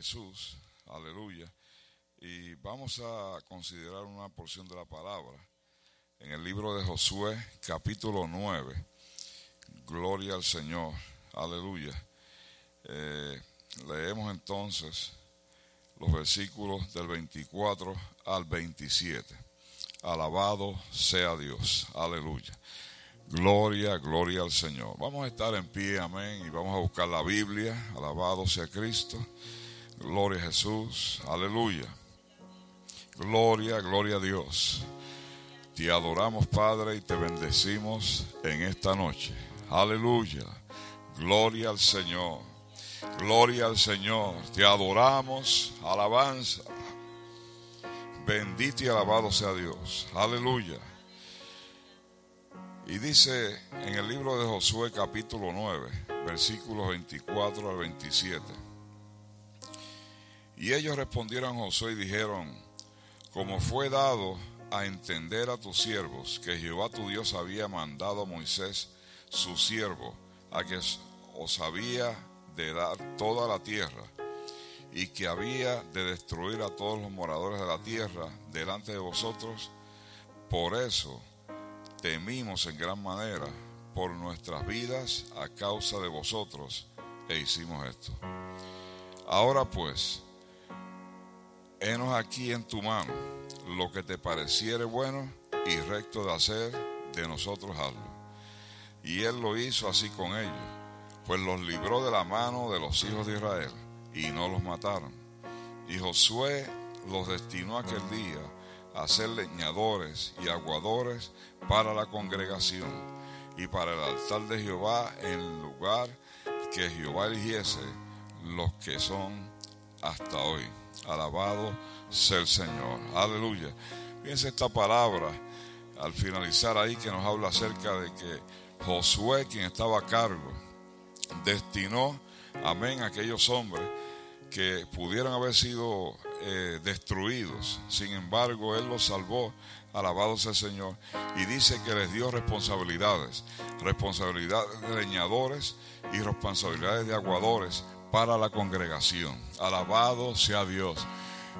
Jesús, aleluya. Y vamos a considerar una porción de la palabra en el libro de Josué, capítulo 9. Gloria al Señor, aleluya. Eh, leemos entonces los versículos del 24 al 27. Alabado sea Dios, aleluya. Gloria, gloria al Señor. Vamos a estar en pie, amén, y vamos a buscar la Biblia. Alabado sea Cristo. Gloria a Jesús. Aleluya. Gloria, gloria a Dios. Te adoramos, Padre, y te bendecimos en esta noche. Aleluya. Gloria al Señor. Gloria al Señor. Te adoramos. Alabanza. Bendito y alabado sea Dios. Aleluya. Y dice en el libro de Josué capítulo 9, versículos 24 al 27. Y ellos respondieron a Josué y dijeron, como fue dado a entender a tus siervos que Jehová tu Dios había mandado a Moisés, su siervo, a que os había de dar toda la tierra y que había de destruir a todos los moradores de la tierra delante de vosotros, por eso temimos en gran manera por nuestras vidas a causa de vosotros e hicimos esto. Ahora pues, Henos aquí en tu mano lo que te pareciere bueno y recto de hacer, de nosotros hazlo. Y él lo hizo así con ellos, pues los libró de la mano de los hijos de Israel y no los mataron. Y Josué los destinó aquel día a ser leñadores y aguadores para la congregación y para el altar de Jehová en el lugar que Jehová eligiese los que son hasta hoy. Alabado sea el Señor. Aleluya. Fíjense esta palabra al finalizar ahí que nos habla acerca de que Josué, quien estaba a cargo, destinó, amén, a aquellos hombres que pudieran haber sido eh, destruidos. Sin embargo, Él los salvó. Alabado sea el Señor. Y dice que les dio responsabilidades. Responsabilidades de leñadores y responsabilidades de aguadores para la congregación. Alabado sea Dios.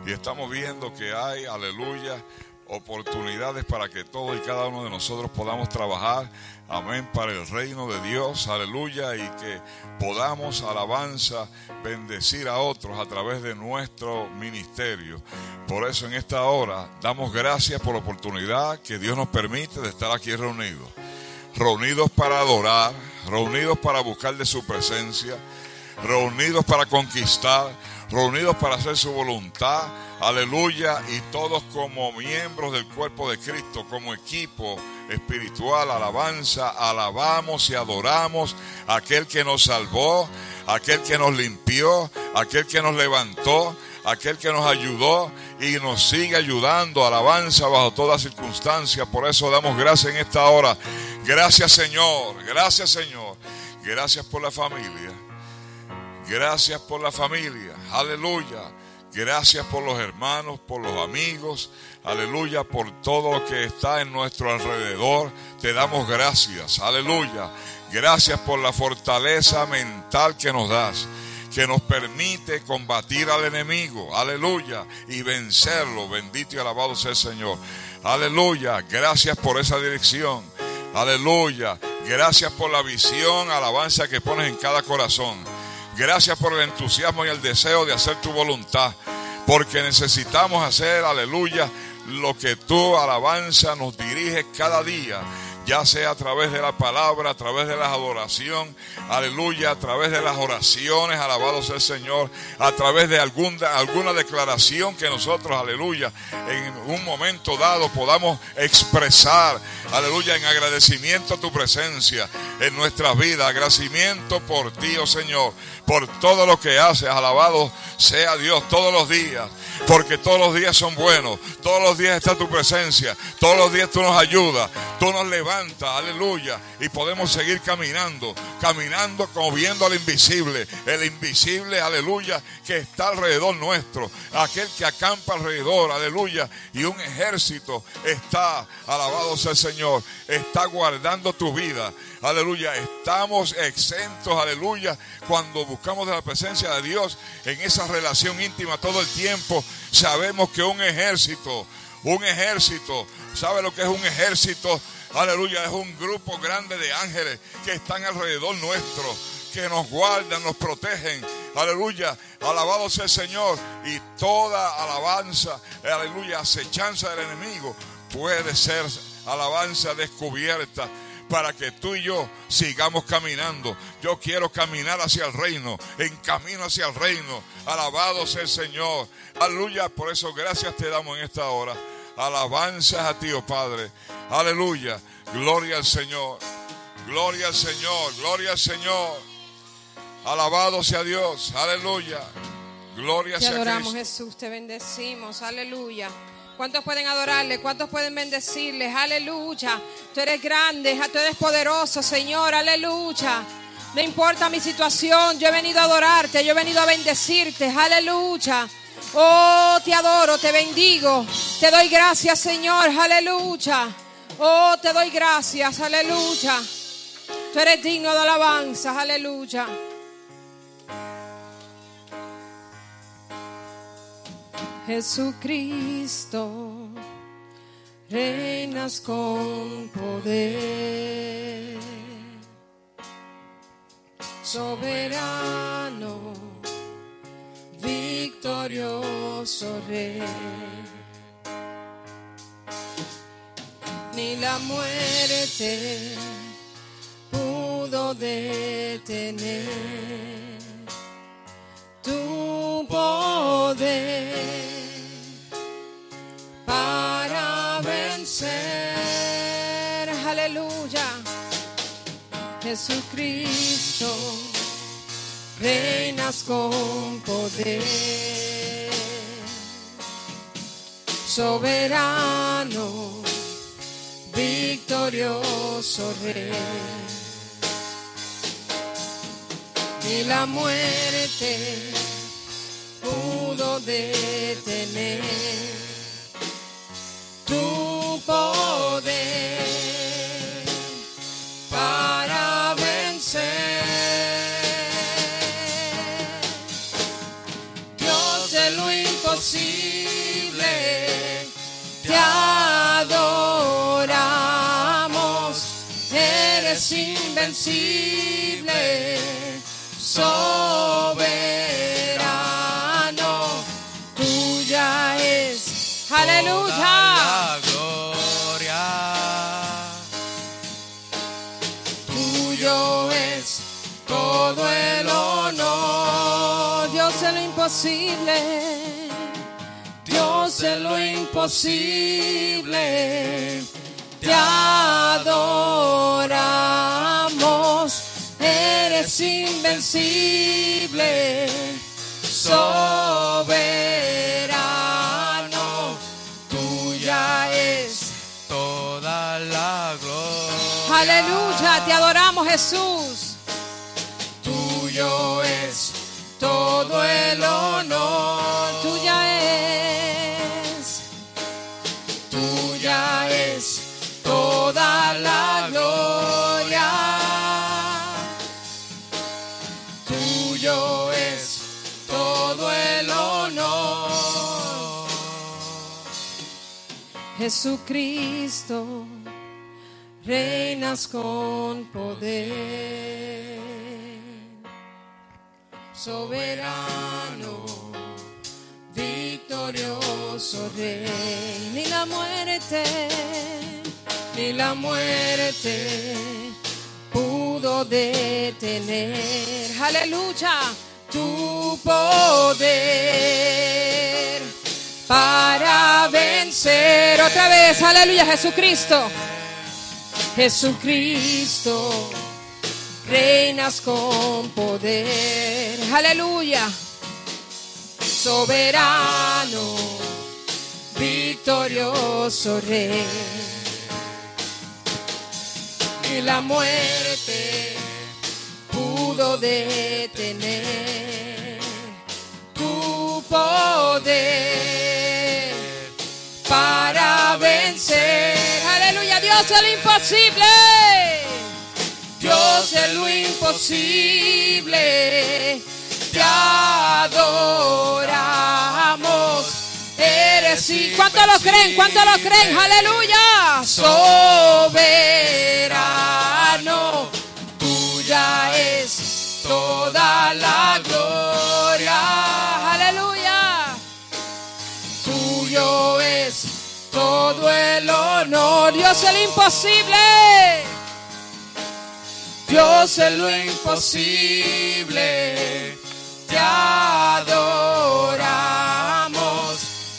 Y estamos viendo que hay, aleluya, oportunidades para que todos y cada uno de nosotros podamos trabajar, amén, para el reino de Dios, aleluya, y que podamos, alabanza, bendecir a otros a través de nuestro ministerio. Por eso en esta hora damos gracias por la oportunidad que Dios nos permite de estar aquí reunidos. Reunidos para adorar, reunidos para buscar de su presencia, reunidos para conquistar, reunidos para hacer su voluntad, aleluya, y todos como miembros del cuerpo de Cristo, como equipo espiritual, alabanza, alabamos y adoramos a aquel que nos salvó, aquel que nos limpió, aquel que nos levantó, aquel que nos ayudó y nos sigue ayudando, alabanza bajo toda circunstancia. Por eso damos gracias en esta hora. Gracias Señor, gracias Señor, gracias por la familia. Gracias por la familia. Aleluya. Gracias por los hermanos, por los amigos. Aleluya. Por todo lo que está en nuestro alrededor. Te damos gracias. Aleluya. Gracias por la fortaleza mental que nos das. Que nos permite combatir al enemigo. Aleluya. Y vencerlo. Bendito y alabado sea el Señor. Aleluya. Gracias por esa dirección. Aleluya. Gracias por la visión, alabanza que pones en cada corazón. Gracias por el entusiasmo y el deseo de hacer tu voluntad. Porque necesitamos hacer, aleluya, lo que tu alabanza nos dirige cada día ya sea a través de la palabra, a través de la adoración, aleluya, a través de las oraciones, alabado sea el Señor, a través de alguna, alguna declaración que nosotros, aleluya, en un momento dado podamos expresar, aleluya, en agradecimiento a tu presencia en nuestras vidas, agradecimiento por ti, oh Señor, por todo lo que haces, alabado sea Dios todos los días, porque todos los días son buenos, todos los días está tu presencia, todos los días tú nos ayudas, tú nos levantas, aleluya, y podemos seguir caminando, caminando como viendo al invisible, el invisible, aleluya, que está alrededor nuestro, aquel que acampa alrededor, aleluya, y un ejército está, alabado sea el Señor, está guardando tu vida, aleluya, estamos exentos, aleluya, cuando buscamos la presencia de Dios en esas relación íntima todo el tiempo, sabemos que un ejército, un ejército, ¿sabe lo que es un ejército? Aleluya, es un grupo grande de ángeles que están alrededor nuestro, que nos guardan, nos protegen. Aleluya, alabado sea el Señor. Y toda alabanza, aleluya, acechanza del enemigo puede ser alabanza descubierta para que tú y yo sigamos caminando. Yo quiero caminar hacia el reino, en camino hacia el reino. Alabado sea el Señor. Aleluya. Por eso gracias te damos en esta hora. Alabanzas a ti, oh Padre. Aleluya. Gloria al Señor. Gloria al Señor. Gloria al Señor. Alabado sea Dios. Aleluya. Gloria Te sea adoramos, Cristo. Jesús, te bendecimos. Aleluya. ¿Cuántos pueden adorarle? ¿Cuántos pueden bendecirle? Aleluya. Tú eres grande, tú eres poderoso, Señor. Aleluya. No importa mi situación, yo he venido a adorarte, yo he venido a bendecirte. Aleluya. Oh, te adoro, te bendigo. Te doy gracias, Señor. Aleluya. Oh, te doy gracias. Aleluya. Tú eres digno de alabanza. Aleluya. Jesucristo, reinas con poder, soberano, victorioso rey. Ni la muerte pudo detener tu poder para vencer. Aleluya. Jesucristo, reinas con poder. Soberano, victorioso rey. Ni la muerte pudo detener tu poder para vencer. Dios de lo imposible, te adoramos, eres invencible, soberano, tuya es. Aleluya. Dios de lo imposible. Te adoramos. Eres invencible. Soberano. Tuya es Toda la gloria. Aleluya, te adoramos Jesús. Todo el honor. Tuya es. Tuya es toda la gloria. Tuyo es todo el honor. Jesucristo, reinas con poder, soberano, victorioso rey, ni la muerte, ni la muerte pudo detener, aleluya, tu poder para vencer. Otra vez, aleluya, Jesucristo. Jesucristo, reinas con poder, aleluya, soberano, victorioso rey. Y la muerte pudo detener tu poder para vencer. Aleluya, Dios de lo imposible. Dios de lo imposible. Te adoro. eres sí. ¿Cuánto lo creen? ¿Cuánto lo creen? Aleluya. Soberano, tuya es toda la gloria. Aleluya. Tuyo es todo el honor. Dios el imposible. Dios es lo imposible. Te adoramos.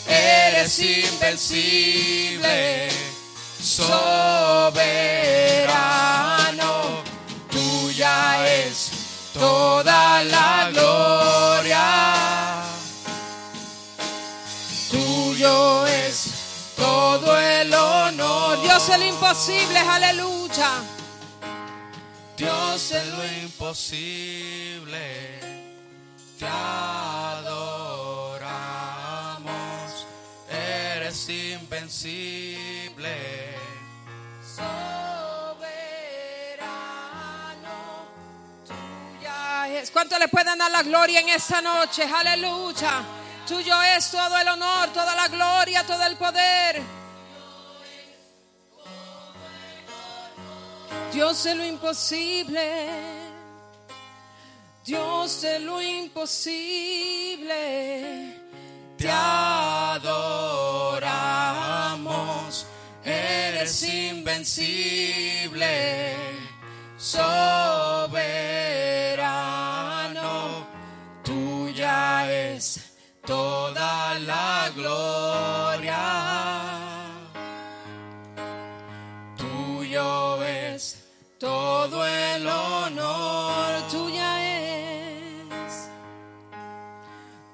Eres invencible. Soberano. Tuya es toda la gloria. Tuyo es todo el honor. Dios el imposible. Aleluya. Dios es lo imposible, te adoramos, eres invencible. Soberano, tuya es. ¿Cuánto le pueden dar la gloria en esta noche? Aleluya. Tuyo es todo el honor, toda la gloria, todo el poder. Dios de lo imposible. Dios de lo imposible. Te adoramos, eres invencible, soberano, tuya es toda la gloria. Todo el honor, Tuya es.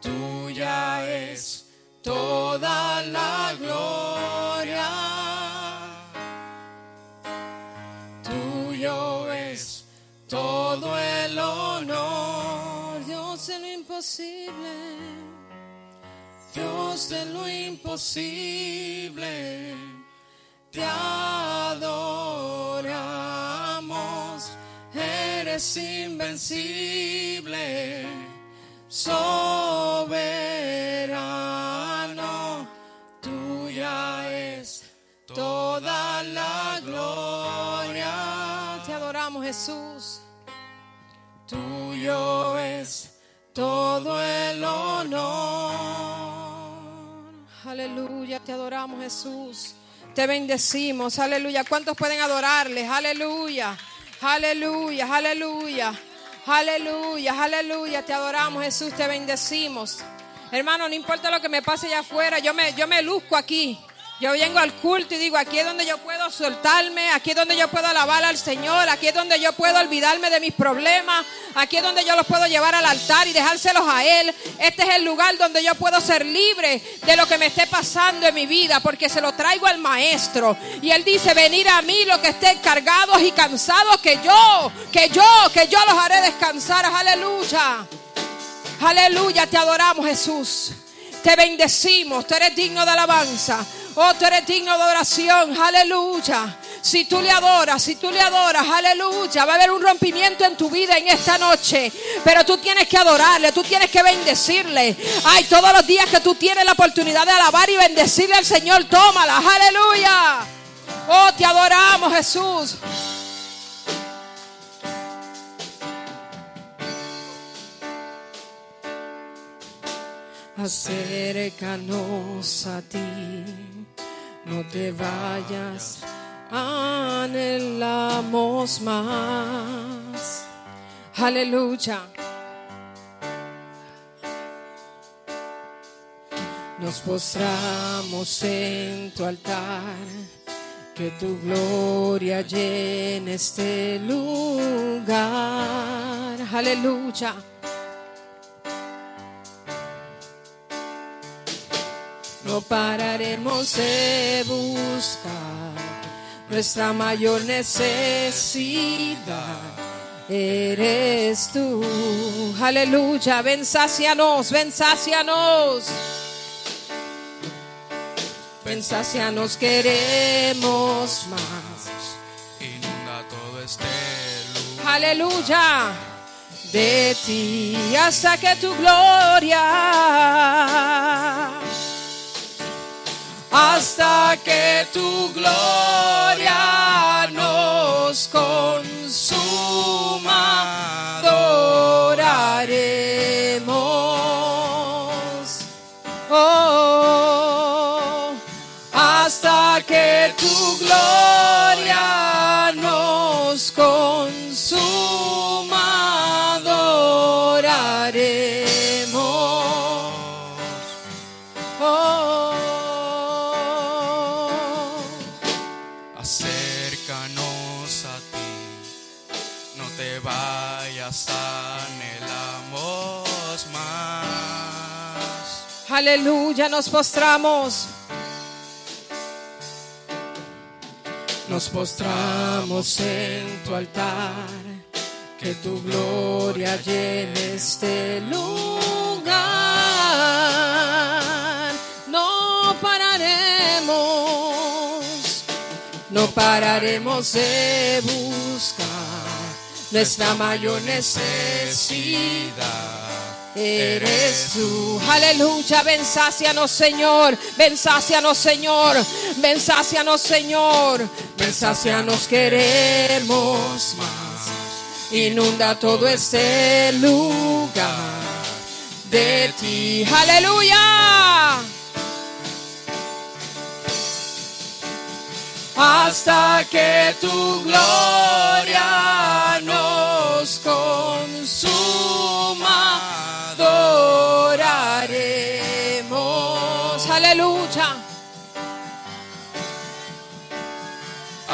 tuya es toda la gloria. Tuyo es todo el honor. Dios de lo imposible. Dios de lo imposible, te adoramos, eres invencible, soberano, tuya es toda la gloria, Te adoramos, Jesús. tuyo es todo el honor. Aleluya, te adoramos, Jesús. Te bendecimos, aleluya. ¿Cuántos pueden adorarle? Aleluya, aleluya, aleluya, aleluya, aleluya. Te adoramos, Jesús, te bendecimos. Hermano, no importa lo que me pase allá afuera, yo me, yo me luzco aquí. Yo vengo al culto y digo, aquí es donde yo puedo soltarme, aquí es donde yo puedo alabar al Señor, aquí es donde yo puedo olvidarme de mis problemas, aquí es donde yo los puedo llevar al altar y dejárselos a Él. Este es el lugar donde yo puedo ser libre de lo que me esté pasando en mi vida, porque se lo traigo al Maestro. Y Él dice, venir a mí los que estén cargados y cansados, que yo, que yo, que yo los haré descansar. Aleluya. Aleluya, te adoramos Jesús. Te bendecimos, tú eres digno de alabanza. Oh, tú eres digno de oración. Aleluya. Si tú le adoras, si tú le adoras, aleluya, va a haber un rompimiento en tu vida en esta noche. Pero tú tienes que adorarle, tú tienes que bendecirle. Ay, todos los días que tú tienes la oportunidad de alabar y bendecirle al Señor, tómala. Aleluya. Oh, te adoramos, Jesús. Acércanos a ti, no te vayas, anhelamos más. Aleluya. Nos postramos en tu altar, que tu gloria llene este lugar. Aleluya. No pararemos de buscar nuestra mayor necesidad. Eres tú. Aleluya. Ven, sácianos, ven, sácianos. Ven, sácianos, queremos más. Inunda todo este lugar. Aleluya. De ti hasta que tu gloria tu gloria nos consuma, adoraremos. Oh, hasta que tu gloria aleluya, nos postramos. Nos postramos en tu altar, que tu gloria llene este lugar. No pararemos, no pararemos de buscar nuestra mayor necesidad. Eres tú, aleluya, ven sácianos Señor, ven sácianos Señor, ven sácianos Señor, ven sácianos queremos más. Inunda todo este lugar de ti, aleluya. Hasta que tu gloria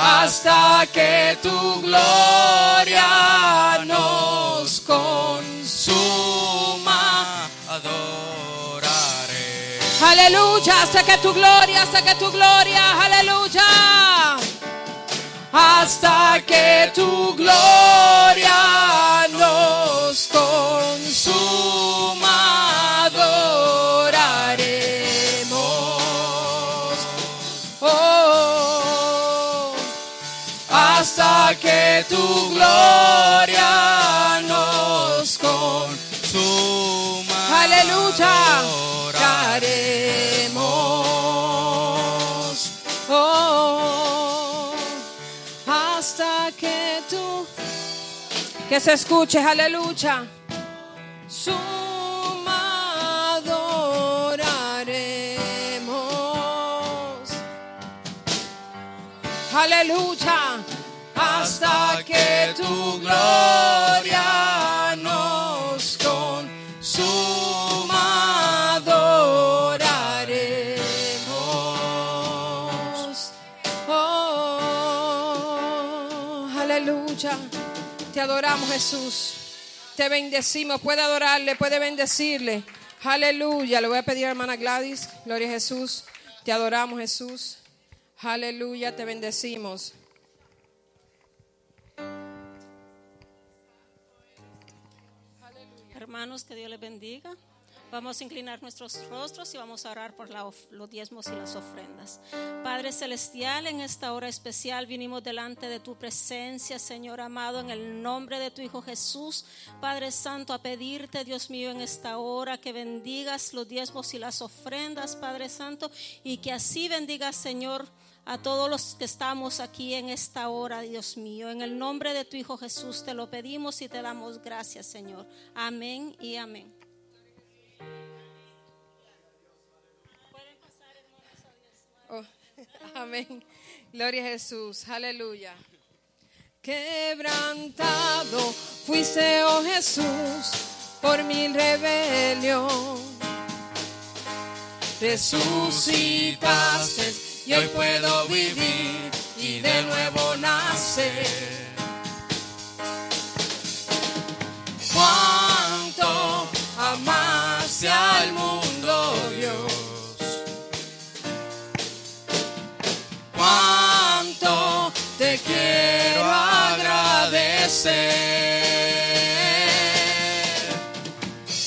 Hasta que tu gloria nos consuma. adoraré. Aleluya, hasta que tu gloria, hasta que tu gloria, aleluya. Hasta que tu gloria Que se escuche, aleluya. Suma adoraremos. Aleluya. Hasta que tu gloria Te adoramos Jesús. Te bendecimos. Puede adorarle, puede bendecirle. Aleluya. Le voy a pedir a hermana Gladys. Gloria a Jesús. Te adoramos Jesús. Aleluya. Te bendecimos. Hermanos, que Dios les bendiga. Vamos a inclinar nuestros rostros y vamos a orar por la los diezmos y las ofrendas. Padre Celestial, en esta hora especial vinimos delante de tu presencia, Señor amado, en el nombre de tu Hijo Jesús. Padre Santo, a pedirte, Dios mío, en esta hora que bendigas los diezmos y las ofrendas, Padre Santo, y que así bendigas, Señor, a todos los que estamos aquí en esta hora, Dios mío. En el nombre de tu Hijo Jesús te lo pedimos y te damos gracias, Señor. Amén y amén. Amén. Gloria a Jesús. Aleluya. Quebrantado fuiste, oh Jesús, por mi rebelión. Resucitaste y hoy puedo vivir y de nuevo nacer. Cuánto amaste al mundo, te quiero agradecer.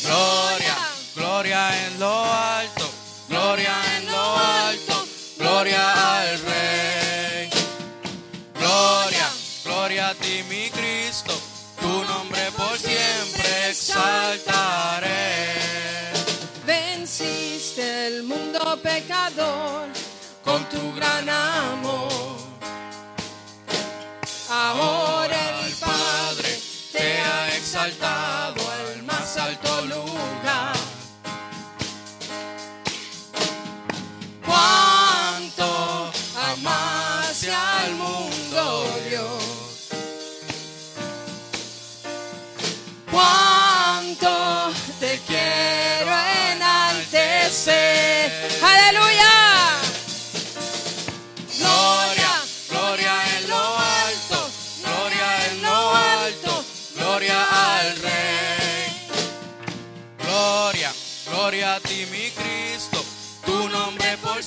Gloria, gloria en lo alto, gloria en lo alto, gloria al Rey. Gloria, gloria a ti mi Cristo, tu nombre por siempre exaltaré. Venciste el mundo pecador con tu gran amor. Ahora el Padre te ha exaltado al más alto lugar.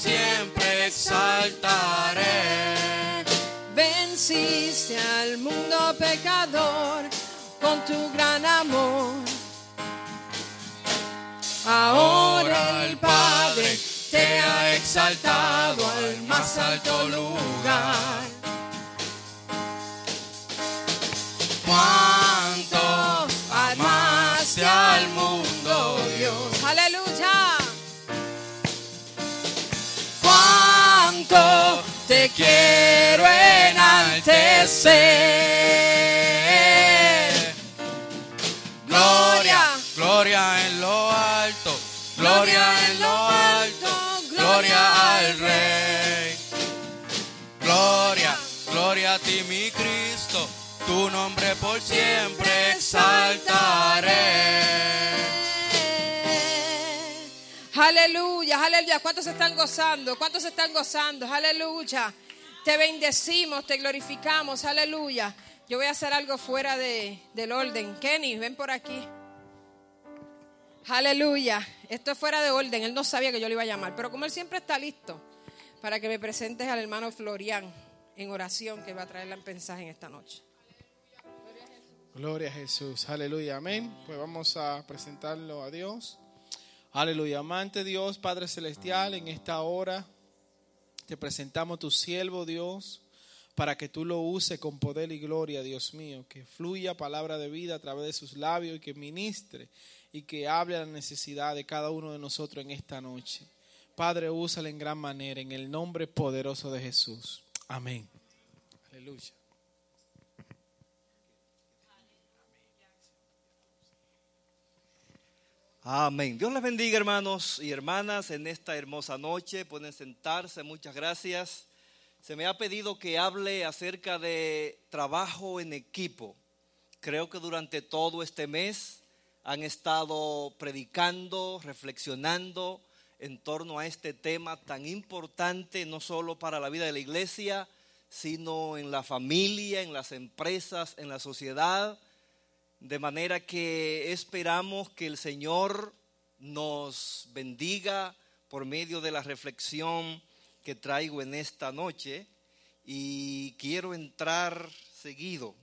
Siempre exaltaré. Venciste al mundo pecador con tu gran amor. Ahora el Padre te ha exaltado al más alto lugar. Te quiero enaltecer. Gloria, Gloria en lo alto, gloria en lo alto, gloria al Rey. Gloria, gloria a ti mi Cristo, tu nombre por siempre exaltaré. Aleluya, aleluya. ¿Cuántos están gozando? ¿Cuántos están gozando? Aleluya. Te bendecimos, te glorificamos. Aleluya. Yo voy a hacer algo fuera de, del orden. Kenny, ven por aquí. Aleluya. Esto es fuera de orden. Él no sabía que yo le iba a llamar. Pero como él siempre está listo para que me presentes al hermano Florian en oración que va a traer el mensaje en esta noche. Gloria a Jesús, aleluya, amén. Pues vamos a presentarlo a Dios. Aleluya, amante Dios, Padre Celestial, en esta hora te presentamos tu siervo Dios para que tú lo uses con poder y gloria, Dios mío, que fluya palabra de vida a través de sus labios y que ministre y que hable a la necesidad de cada uno de nosotros en esta noche. Padre, úsale en gran manera, en el nombre poderoso de Jesús. Amén. Aleluya. Amén. Dios les bendiga, hermanos y hermanas, en esta hermosa noche. Pueden sentarse, muchas gracias. Se me ha pedido que hable acerca de trabajo en equipo. Creo que durante todo este mes han estado predicando, reflexionando en torno a este tema tan importante, no solo para la vida de la iglesia, sino en la familia, en las empresas, en la sociedad. De manera que esperamos que el Señor nos bendiga por medio de la reflexión que traigo en esta noche. Y quiero entrar seguido,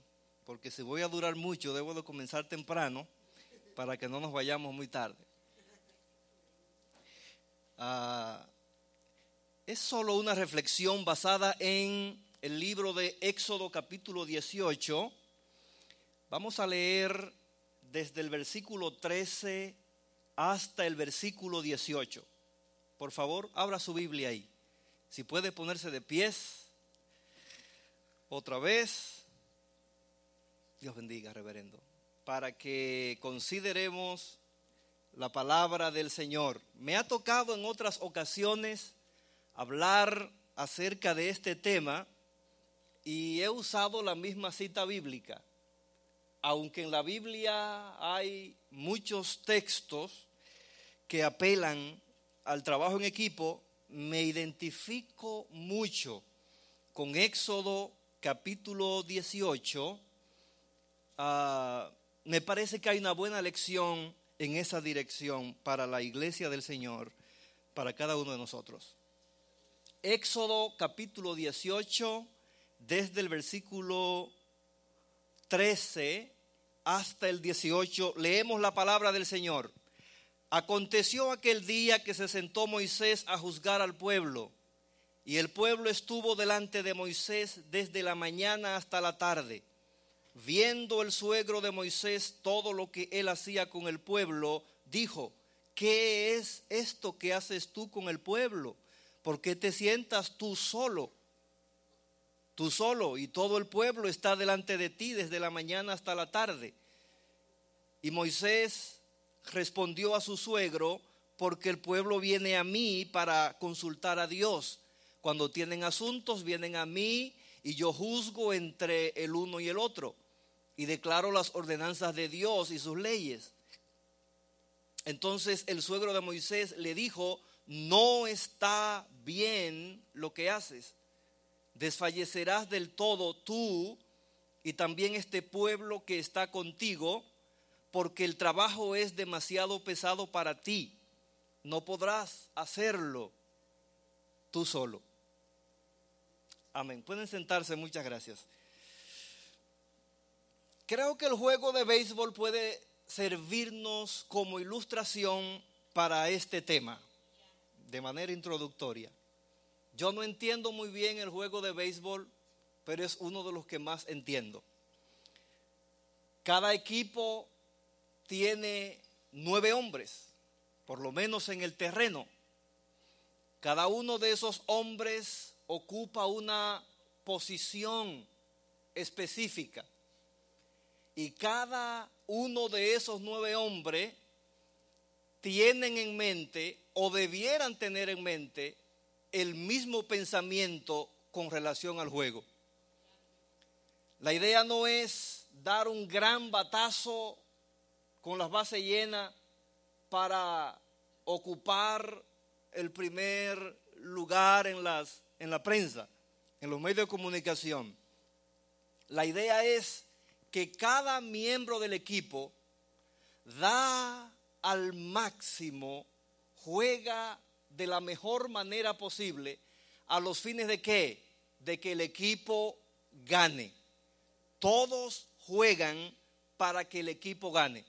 porque si voy a durar mucho, debo de comenzar temprano para que no nos vayamos muy tarde. Ah, es solo una reflexión basada en el libro de Éxodo capítulo 18 Vamos a leer desde el versículo 13 hasta el versículo 18. Por favor, abra su Biblia ahí. Si puede ponerse de pies. Otra vez. Dios bendiga, reverendo. Para que consideremos la palabra del Señor. Me ha tocado en otras ocasiones hablar acerca de este tema y he usado la misma cita bíblica aunque en la Biblia hay muchos textos que apelan al trabajo en equipo, me identifico mucho con Éxodo capítulo 18. Ah, me parece que hay una buena lección en esa dirección para la iglesia del Señor, para cada uno de nosotros. Éxodo capítulo 18, desde el versículo 13 hasta el 18, leemos la palabra del Señor. Aconteció aquel día que se sentó Moisés a juzgar al pueblo, y el pueblo estuvo delante de Moisés desde la mañana hasta la tarde. Viendo el suegro de Moisés todo lo que él hacía con el pueblo, dijo, ¿qué es esto que haces tú con el pueblo? ¿Por qué te sientas tú solo? Tú solo y todo el pueblo está delante de ti desde la mañana hasta la tarde. Y Moisés respondió a su suegro, porque el pueblo viene a mí para consultar a Dios. Cuando tienen asuntos, vienen a mí y yo juzgo entre el uno y el otro y declaro las ordenanzas de Dios y sus leyes. Entonces el suegro de Moisés le dijo, no está bien lo que haces. Desfallecerás del todo tú y también este pueblo que está contigo, porque el trabajo es demasiado pesado para ti no podrás hacerlo tú solo. Amén. Pueden sentarse, muchas gracias. Creo que el juego de béisbol puede servirnos como ilustración para este tema, de manera introductoria. Yo no entiendo muy bien el juego de béisbol, pero es uno de los que más entiendo. Cada equipo tiene nueve hombres por lo menos en el terreno. Cada uno de esos hombres ocupa una posición específica. Y cada uno de esos nueve hombres tienen en mente o debieran tener en mente el mismo pensamiento con relación al juego. La idea no es dar un gran batazo con las bases llenas para ocupar el primer lugar en, las, en la prensa, en los medios de comunicación. La idea es que cada miembro del equipo da al máximo, juega de la mejor manera posible a los fines de qué? De que el equipo gane. Todos juegan para que el equipo gane.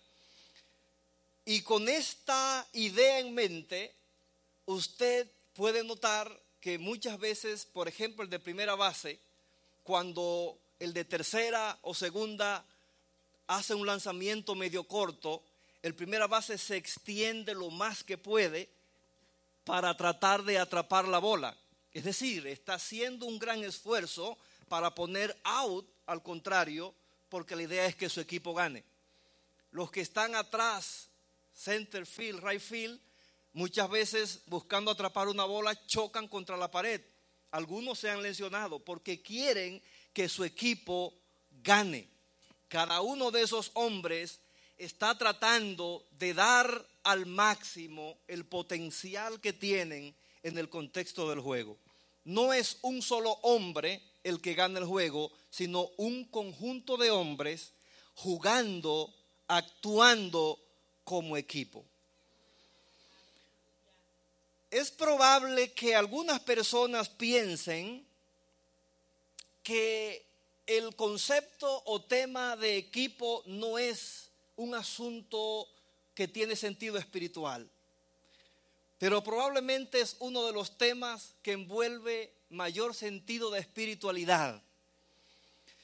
Y con esta idea en mente, usted puede notar que muchas veces, por ejemplo, el de primera base, cuando el de tercera o segunda hace un lanzamiento medio corto, el primera base se extiende lo más que puede para tratar de atrapar la bola. Es decir, está haciendo un gran esfuerzo para poner out al contrario, porque la idea es que su equipo gane. Los que están atrás center field, right field, muchas veces buscando atrapar una bola chocan contra la pared. Algunos se han lesionado porque quieren que su equipo gane. Cada uno de esos hombres está tratando de dar al máximo el potencial que tienen en el contexto del juego. No es un solo hombre el que gana el juego, sino un conjunto de hombres jugando, actuando como equipo. Es probable que algunas personas piensen que el concepto o tema de equipo no es un asunto que tiene sentido espiritual, pero probablemente es uno de los temas que envuelve mayor sentido de espiritualidad.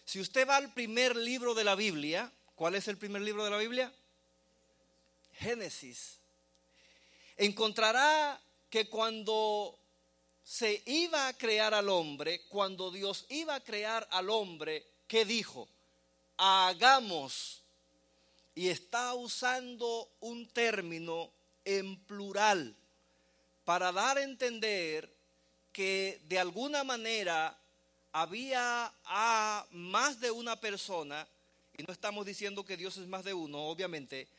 Si usted va al primer libro de la Biblia, ¿cuál es el primer libro de la Biblia? Génesis, encontrará que cuando se iba a crear al hombre, cuando Dios iba a crear al hombre, ¿qué dijo? Hagamos. Y está usando un término en plural para dar a entender que de alguna manera había a más de una persona, y no estamos diciendo que Dios es más de uno, obviamente,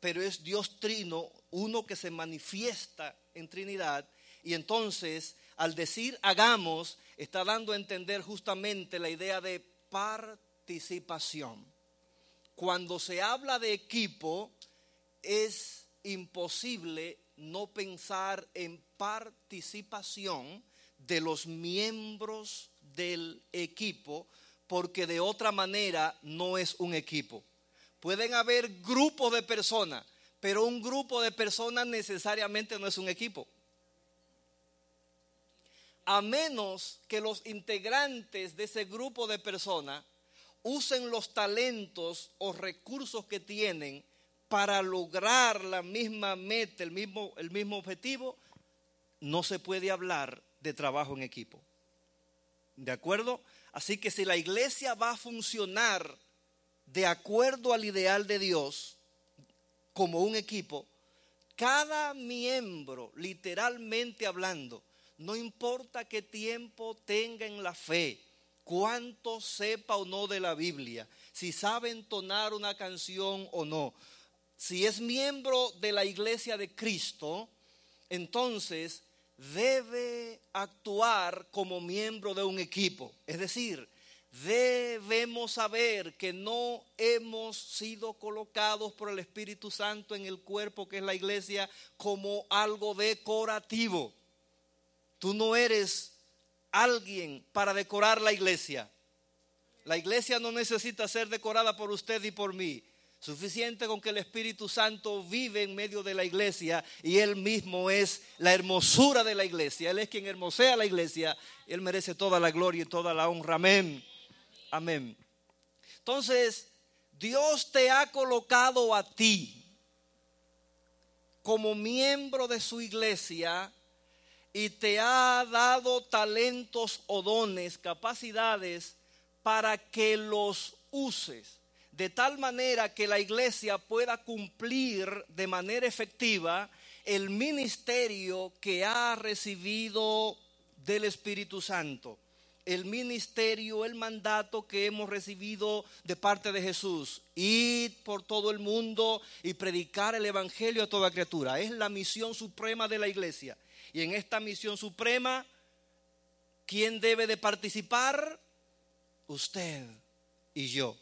pero es Dios trino, uno que se manifiesta en Trinidad. Y entonces, al decir hagamos, está dando a entender justamente la idea de participación. Cuando se habla de equipo, es imposible no pensar en participación de los miembros del equipo, porque de otra manera no es un equipo. Pueden haber grupos de personas, pero un grupo de personas necesariamente no es un equipo. A menos que los integrantes de ese grupo de personas usen los talentos o recursos que tienen para lograr la misma meta, el mismo, el mismo objetivo, no se puede hablar de trabajo en equipo. ¿De acuerdo? Así que si la iglesia va a funcionar de acuerdo al ideal de Dios, como un equipo, cada miembro, literalmente hablando, no importa qué tiempo tenga en la fe, cuánto sepa o no de la Biblia, si sabe entonar una canción o no, si es miembro de la iglesia de Cristo, entonces debe actuar como miembro de un equipo. Es decir, debemos saber que no hemos sido colocados por el Espíritu Santo en el cuerpo que es la iglesia como algo decorativo. Tú no eres alguien para decorar la iglesia. La iglesia no necesita ser decorada por usted y por mí. Suficiente con que el Espíritu Santo vive en medio de la iglesia y Él mismo es la hermosura de la iglesia. Él es quien hermosea la iglesia. Él merece toda la gloria y toda la honra. Amén. Amén. Entonces, Dios te ha colocado a ti como miembro de su iglesia y te ha dado talentos o dones, capacidades para que los uses de tal manera que la iglesia pueda cumplir de manera efectiva el ministerio que ha recibido del Espíritu Santo. El ministerio, el mandato que hemos recibido de parte de Jesús. Ir por todo el mundo y predicar el Evangelio a toda criatura. Es la misión suprema de la iglesia. Y en esta misión suprema, ¿quién debe de participar? Usted y yo.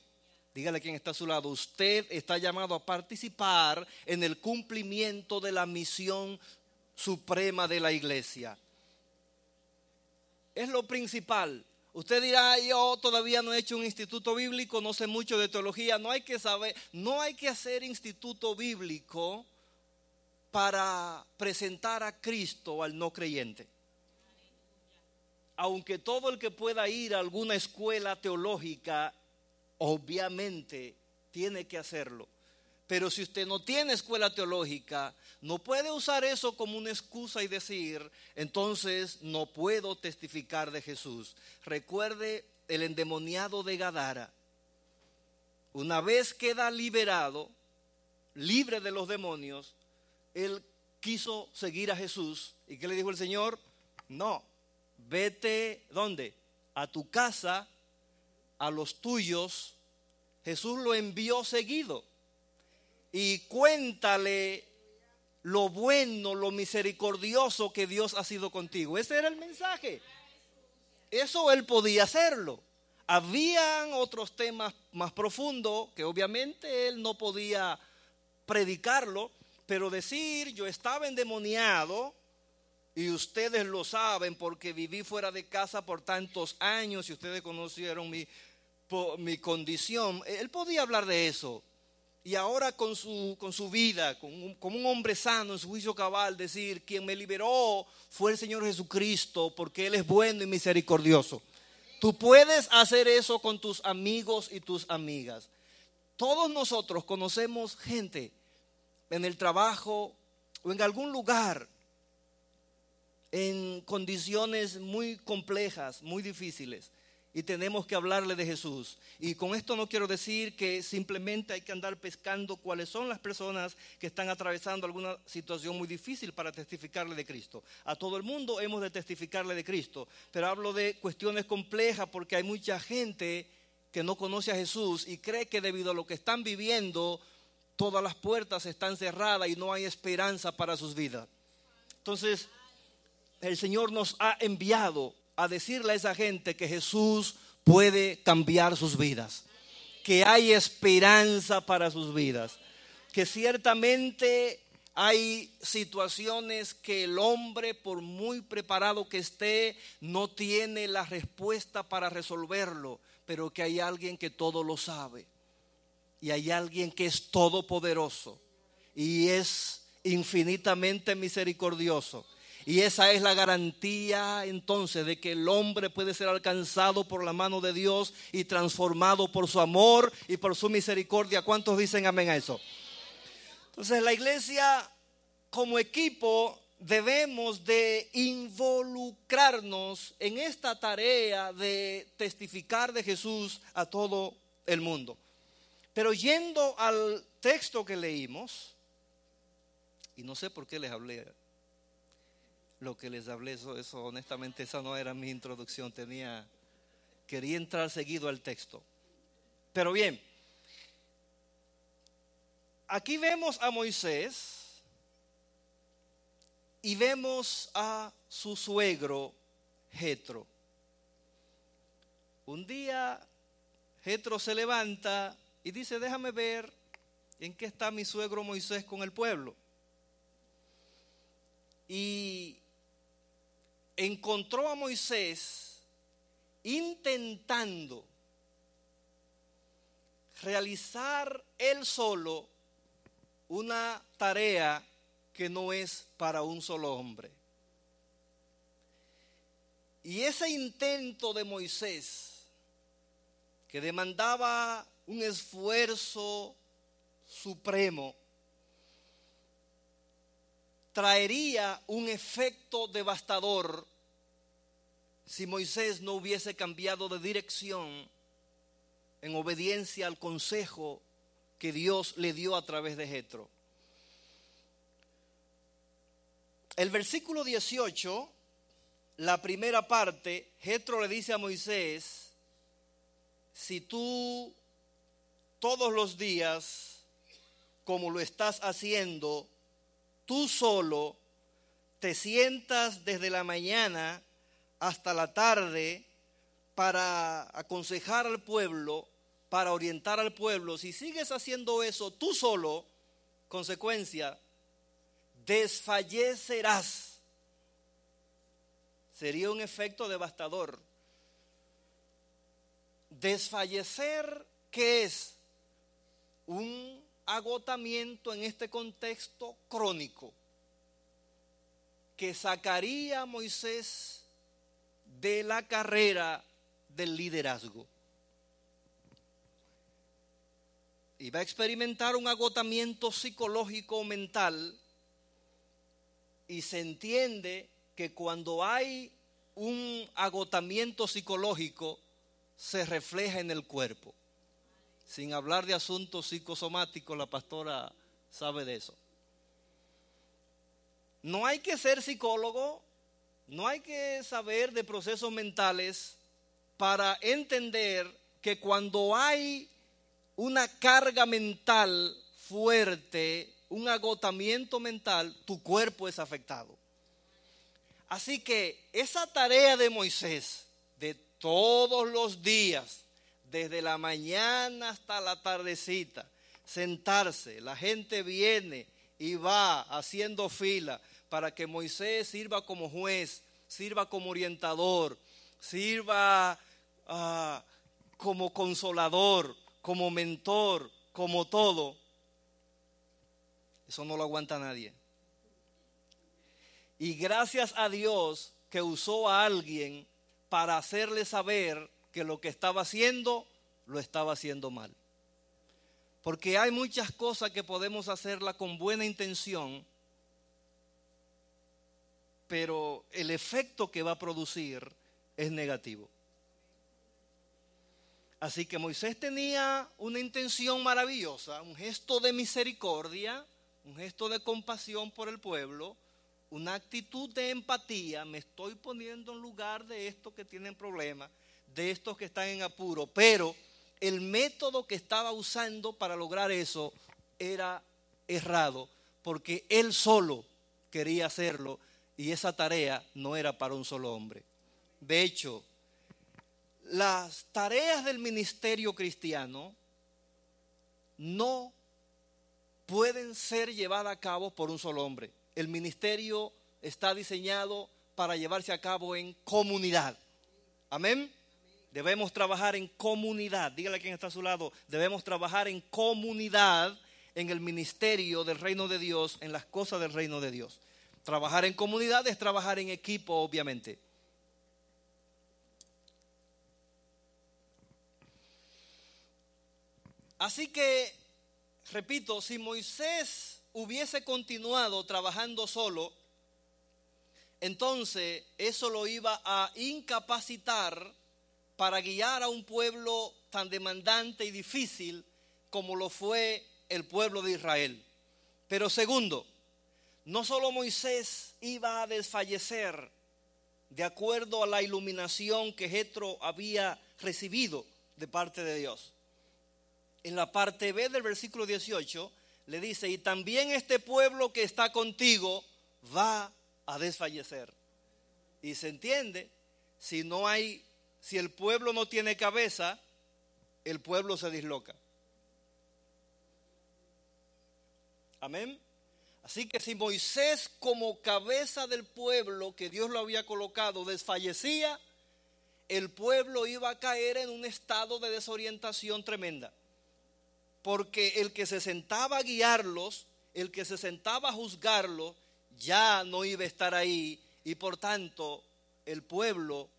Dígale a quien está a su lado, usted está llamado a participar en el cumplimiento de la misión suprema de la iglesia. Es lo principal. Usted dirá, yo todavía no he hecho un instituto bíblico, no sé mucho de teología. No hay que saber, no hay que hacer instituto bíblico para presentar a Cristo al no creyente. Aunque todo el que pueda ir a alguna escuela teológica obviamente tiene que hacerlo. Pero si usted no tiene escuela teológica, no puede usar eso como una excusa y decir, entonces no puedo testificar de Jesús. Recuerde el endemoniado de Gadara. Una vez queda liberado, libre de los demonios, él quiso seguir a Jesús. ¿Y qué le dijo el Señor? No, vete, ¿dónde? A tu casa a los tuyos, Jesús lo envió seguido. Y cuéntale lo bueno, lo misericordioso que Dios ha sido contigo. Ese era el mensaje. Eso él podía hacerlo. Habían otros temas más profundos que obviamente él no podía predicarlo, pero decir yo estaba endemoniado y ustedes lo saben porque viví fuera de casa por tantos años y ustedes conocieron mi mi condición. Él podía hablar de eso. Y ahora con su, con su vida, como un hombre sano en su juicio cabal, decir, quien me liberó fue el Señor Jesucristo, porque Él es bueno y misericordioso. Tú puedes hacer eso con tus amigos y tus amigas. Todos nosotros conocemos gente en el trabajo o en algún lugar en condiciones muy complejas, muy difíciles y tenemos que hablarle de Jesús. Y con esto no quiero decir que simplemente hay que andar pescando cuáles son las personas que están atravesando alguna situación muy difícil para testificarle de Cristo. A todo el mundo hemos de testificarle de Cristo, pero hablo de cuestiones complejas porque hay mucha gente que no conoce a Jesús y cree que debido a lo que están viviendo, todas las puertas están cerradas y no hay esperanza para sus vidas. Entonces, el Señor nos ha enviado a decirle a esa gente que Jesús puede cambiar sus vidas, que hay esperanza para sus vidas, que ciertamente hay situaciones que el hombre, por muy preparado que esté, no tiene la respuesta para resolverlo, pero que hay alguien que todo lo sabe. Y hay alguien que es todopoderoso y es infinitamente misericordioso y esa es la garantía entonces de que el hombre puede ser alcanzado por la mano de Dios y transformado por su amor y por su misericordia. ¿Cuántos dicen amén a eso? Entonces la iglesia como equipo debemos de involucrarnos en esta tarea de testificar de Jesús a todo el mundo. Pero yendo al texto que leímos, y no sé por qué les hablé lo que les hablé, eso, eso honestamente esa no era mi introducción, tenía, quería entrar seguido al texto. Pero bien, aquí vemos a Moisés y vemos a su suegro Jetro. Un día Jetro se levanta y dice, déjame ver en qué está mi suegro Moisés con el pueblo. Y encontró a Moisés intentando realizar él solo una tarea que no es para un solo hombre. Y ese intento de Moisés, que demandaba un esfuerzo supremo, traería un efecto devastador si Moisés no hubiese cambiado de dirección en obediencia al consejo que Dios le dio a través de Jetro. El versículo 18, la primera parte, Jetro le dice a Moisés, si tú todos los días, como lo estás haciendo, tú solo te sientas desde la mañana hasta la tarde para aconsejar al pueblo, para orientar al pueblo, si sigues haciendo eso tú solo, consecuencia, desfallecerás. Sería un efecto devastador. Desfallecer, ¿qué es? Un agotamiento en este contexto crónico que sacaría a Moisés de la carrera del liderazgo. Va a experimentar un agotamiento psicológico mental y se entiende que cuando hay un agotamiento psicológico se refleja en el cuerpo sin hablar de asuntos psicosomáticos, la pastora sabe de eso. No hay que ser psicólogo, no hay que saber de procesos mentales para entender que cuando hay una carga mental fuerte, un agotamiento mental, tu cuerpo es afectado. Así que esa tarea de Moisés de todos los días, desde la mañana hasta la tardecita, sentarse, la gente viene y va haciendo fila para que Moisés sirva como juez, sirva como orientador, sirva ah, como consolador, como mentor, como todo. Eso no lo aguanta nadie. Y gracias a Dios que usó a alguien para hacerle saber que lo que estaba haciendo lo estaba haciendo mal. Porque hay muchas cosas que podemos hacerla con buena intención, pero el efecto que va a producir es negativo. Así que Moisés tenía una intención maravillosa, un gesto de misericordia, un gesto de compasión por el pueblo, una actitud de empatía, me estoy poniendo en lugar de estos que tienen problemas, de estos que están en apuro, pero el método que estaba usando para lograr eso era errado, porque él solo quería hacerlo y esa tarea no era para un solo hombre. De hecho, las tareas del ministerio cristiano no pueden ser llevadas a cabo por un solo hombre. El ministerio está diseñado para llevarse a cabo en comunidad. Amén. Debemos trabajar en comunidad. Dígale a quien está a su lado. Debemos trabajar en comunidad en el ministerio del reino de Dios, en las cosas del reino de Dios. Trabajar en comunidad es trabajar en equipo, obviamente. Así que, repito, si Moisés hubiese continuado trabajando solo, entonces eso lo iba a incapacitar para guiar a un pueblo tan demandante y difícil como lo fue el pueblo de Israel. Pero segundo, no solo Moisés iba a desfallecer de acuerdo a la iluminación que Jetro había recibido de parte de Dios. En la parte B del versículo 18 le dice, y también este pueblo que está contigo va a desfallecer. Y se entiende, si no hay, si el pueblo no tiene cabeza, el pueblo se disloca. Amén. Así que si Moisés como cabeza del pueblo que Dios lo había colocado desfallecía, el pueblo iba a caer en un estado de desorientación tremenda. Porque el que se sentaba a guiarlos, el que se sentaba a juzgarlos, ya no iba a estar ahí y por tanto el pueblo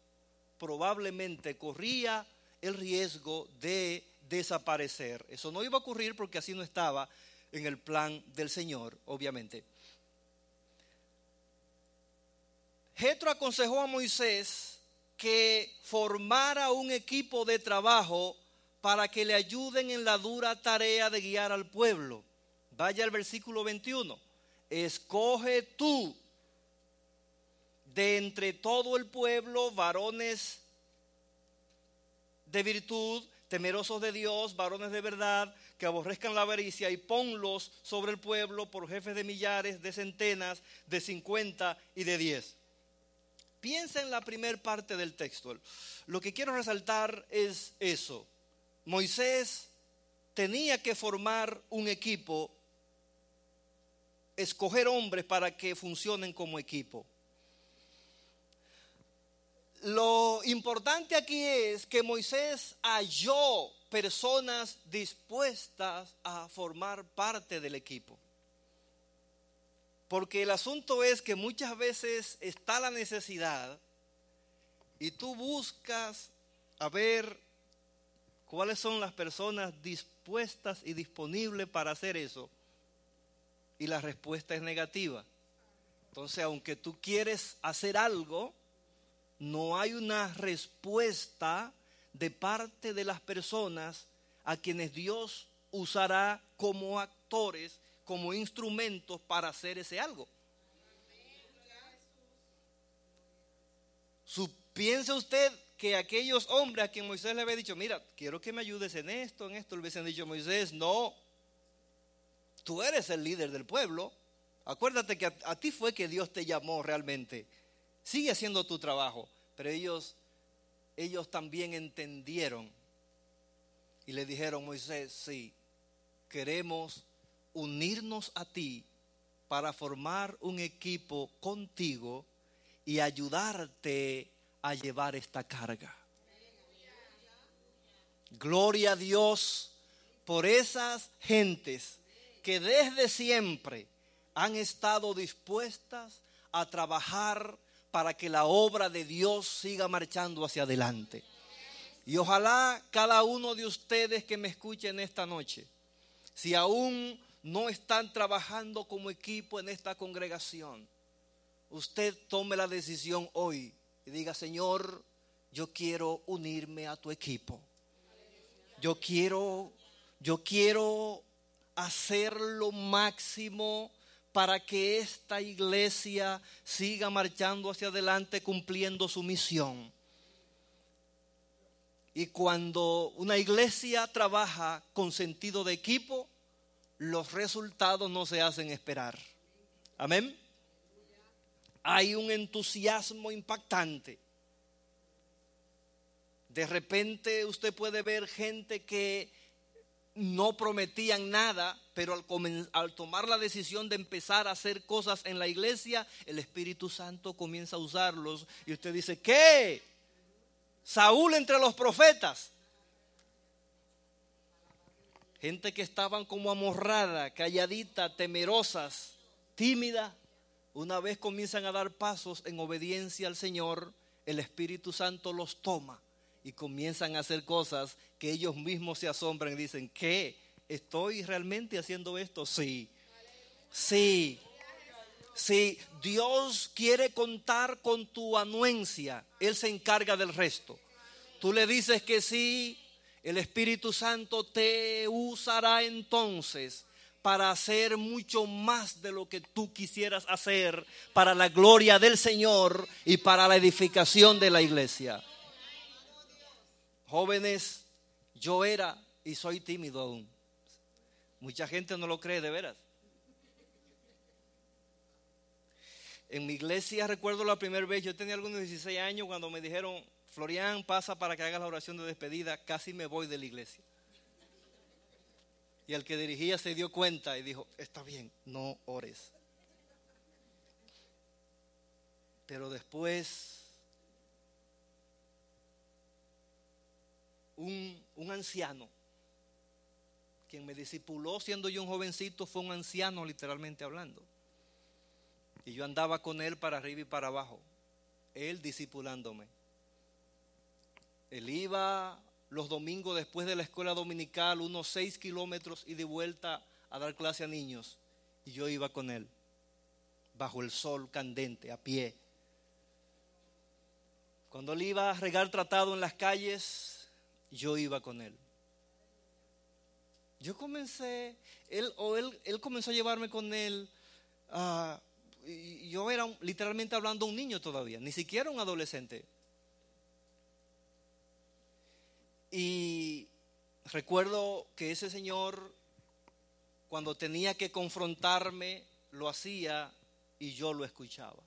probablemente corría el riesgo de desaparecer. Eso no iba a ocurrir porque así no estaba en el plan del Señor, obviamente. Jetro aconsejó a Moisés que formara un equipo de trabajo para que le ayuden en la dura tarea de guiar al pueblo. Vaya al versículo 21. Escoge tú de entre todo el pueblo varones de virtud, temerosos de Dios, varones de verdad, que aborrezcan la avaricia y ponlos sobre el pueblo por jefes de millares, de centenas, de cincuenta y de diez. Piensa en la primera parte del texto. Lo que quiero resaltar es eso. Moisés tenía que formar un equipo, escoger hombres para que funcionen como equipo. Lo importante aquí es que Moisés halló personas dispuestas a formar parte del equipo. Porque el asunto es que muchas veces está la necesidad y tú buscas a ver cuáles son las personas dispuestas y disponibles para hacer eso. Y la respuesta es negativa. Entonces, aunque tú quieres hacer algo, no hay una respuesta de parte de las personas a quienes Dios usará como actores, como instrumentos para hacer ese algo. piense usted que aquellos hombres a quien Moisés le había dicho, mira, quiero que me ayudes en esto, en esto, le hubiesen dicho, Moisés, no, tú eres el líder del pueblo, acuérdate que a, a ti fue que Dios te llamó realmente, sigue haciendo tu trabajo, pero ellos ellos también entendieron y le dijeron, Moisés, sí, queremos unirnos a ti para formar un equipo contigo y ayudarte a llevar esta carga. Gloria a Dios por esas gentes que desde siempre han estado dispuestas a trabajar para que la obra de Dios siga marchando hacia adelante. Y ojalá cada uno de ustedes que me escuchen esta noche, si aún no están trabajando como equipo en esta congregación, usted tome la decisión hoy y diga, Señor, yo quiero unirme a tu equipo. Yo quiero, yo quiero hacer lo máximo para que esta iglesia siga marchando hacia adelante cumpliendo su misión. Y cuando una iglesia trabaja con sentido de equipo, los resultados no se hacen esperar. Amén. Hay un entusiasmo impactante. De repente usted puede ver gente que no prometían nada, pero al, tomar la decisión de empezar a hacer cosas en la iglesia, el Espíritu Santo comienza a usarlos. Y usted dice, ¿qué? Saúl entre los profetas. Gente que estaban como amorrada, calladita, temerosas, tímida. Una vez comienzan a dar pasos en obediencia al Señor, el Espíritu Santo los toma y comienzan a hacer cosas que ellos mismos se asombran y dicen, ¿qué? ¿Estoy realmente haciendo esto? Sí. Sí. Si Dios quiere contar con tu anuencia, Él se encarga del resto. Tú le dices que sí, el Espíritu Santo te usará entonces para hacer mucho más de lo que tú quisieras hacer para la gloria del Señor y para la edificación de la iglesia. Jóvenes, yo era y soy tímido aún. Mucha gente no lo cree de veras. En mi iglesia recuerdo la primera vez, yo tenía algunos 16 años cuando me dijeron, Florian, pasa para que hagas la oración de despedida, casi me voy de la iglesia. Y el que dirigía se dio cuenta y dijo, está bien, no ores. Pero después un, un anciano, quien me discipuló siendo yo un jovencito, fue un anciano literalmente hablando. Y yo andaba con él para arriba y para abajo, él discipulándome. Él iba los domingos después de la escuela dominical, unos seis kilómetros y de vuelta a dar clase a niños. Y yo iba con él, bajo el sol candente, a pie. Cuando él iba a regar tratado en las calles, yo iba con él. Yo comencé, él, o él, él comenzó a llevarme con él. Uh, yo era literalmente hablando un niño todavía, ni siquiera un adolescente. Y recuerdo que ese señor, cuando tenía que confrontarme, lo hacía y yo lo escuchaba.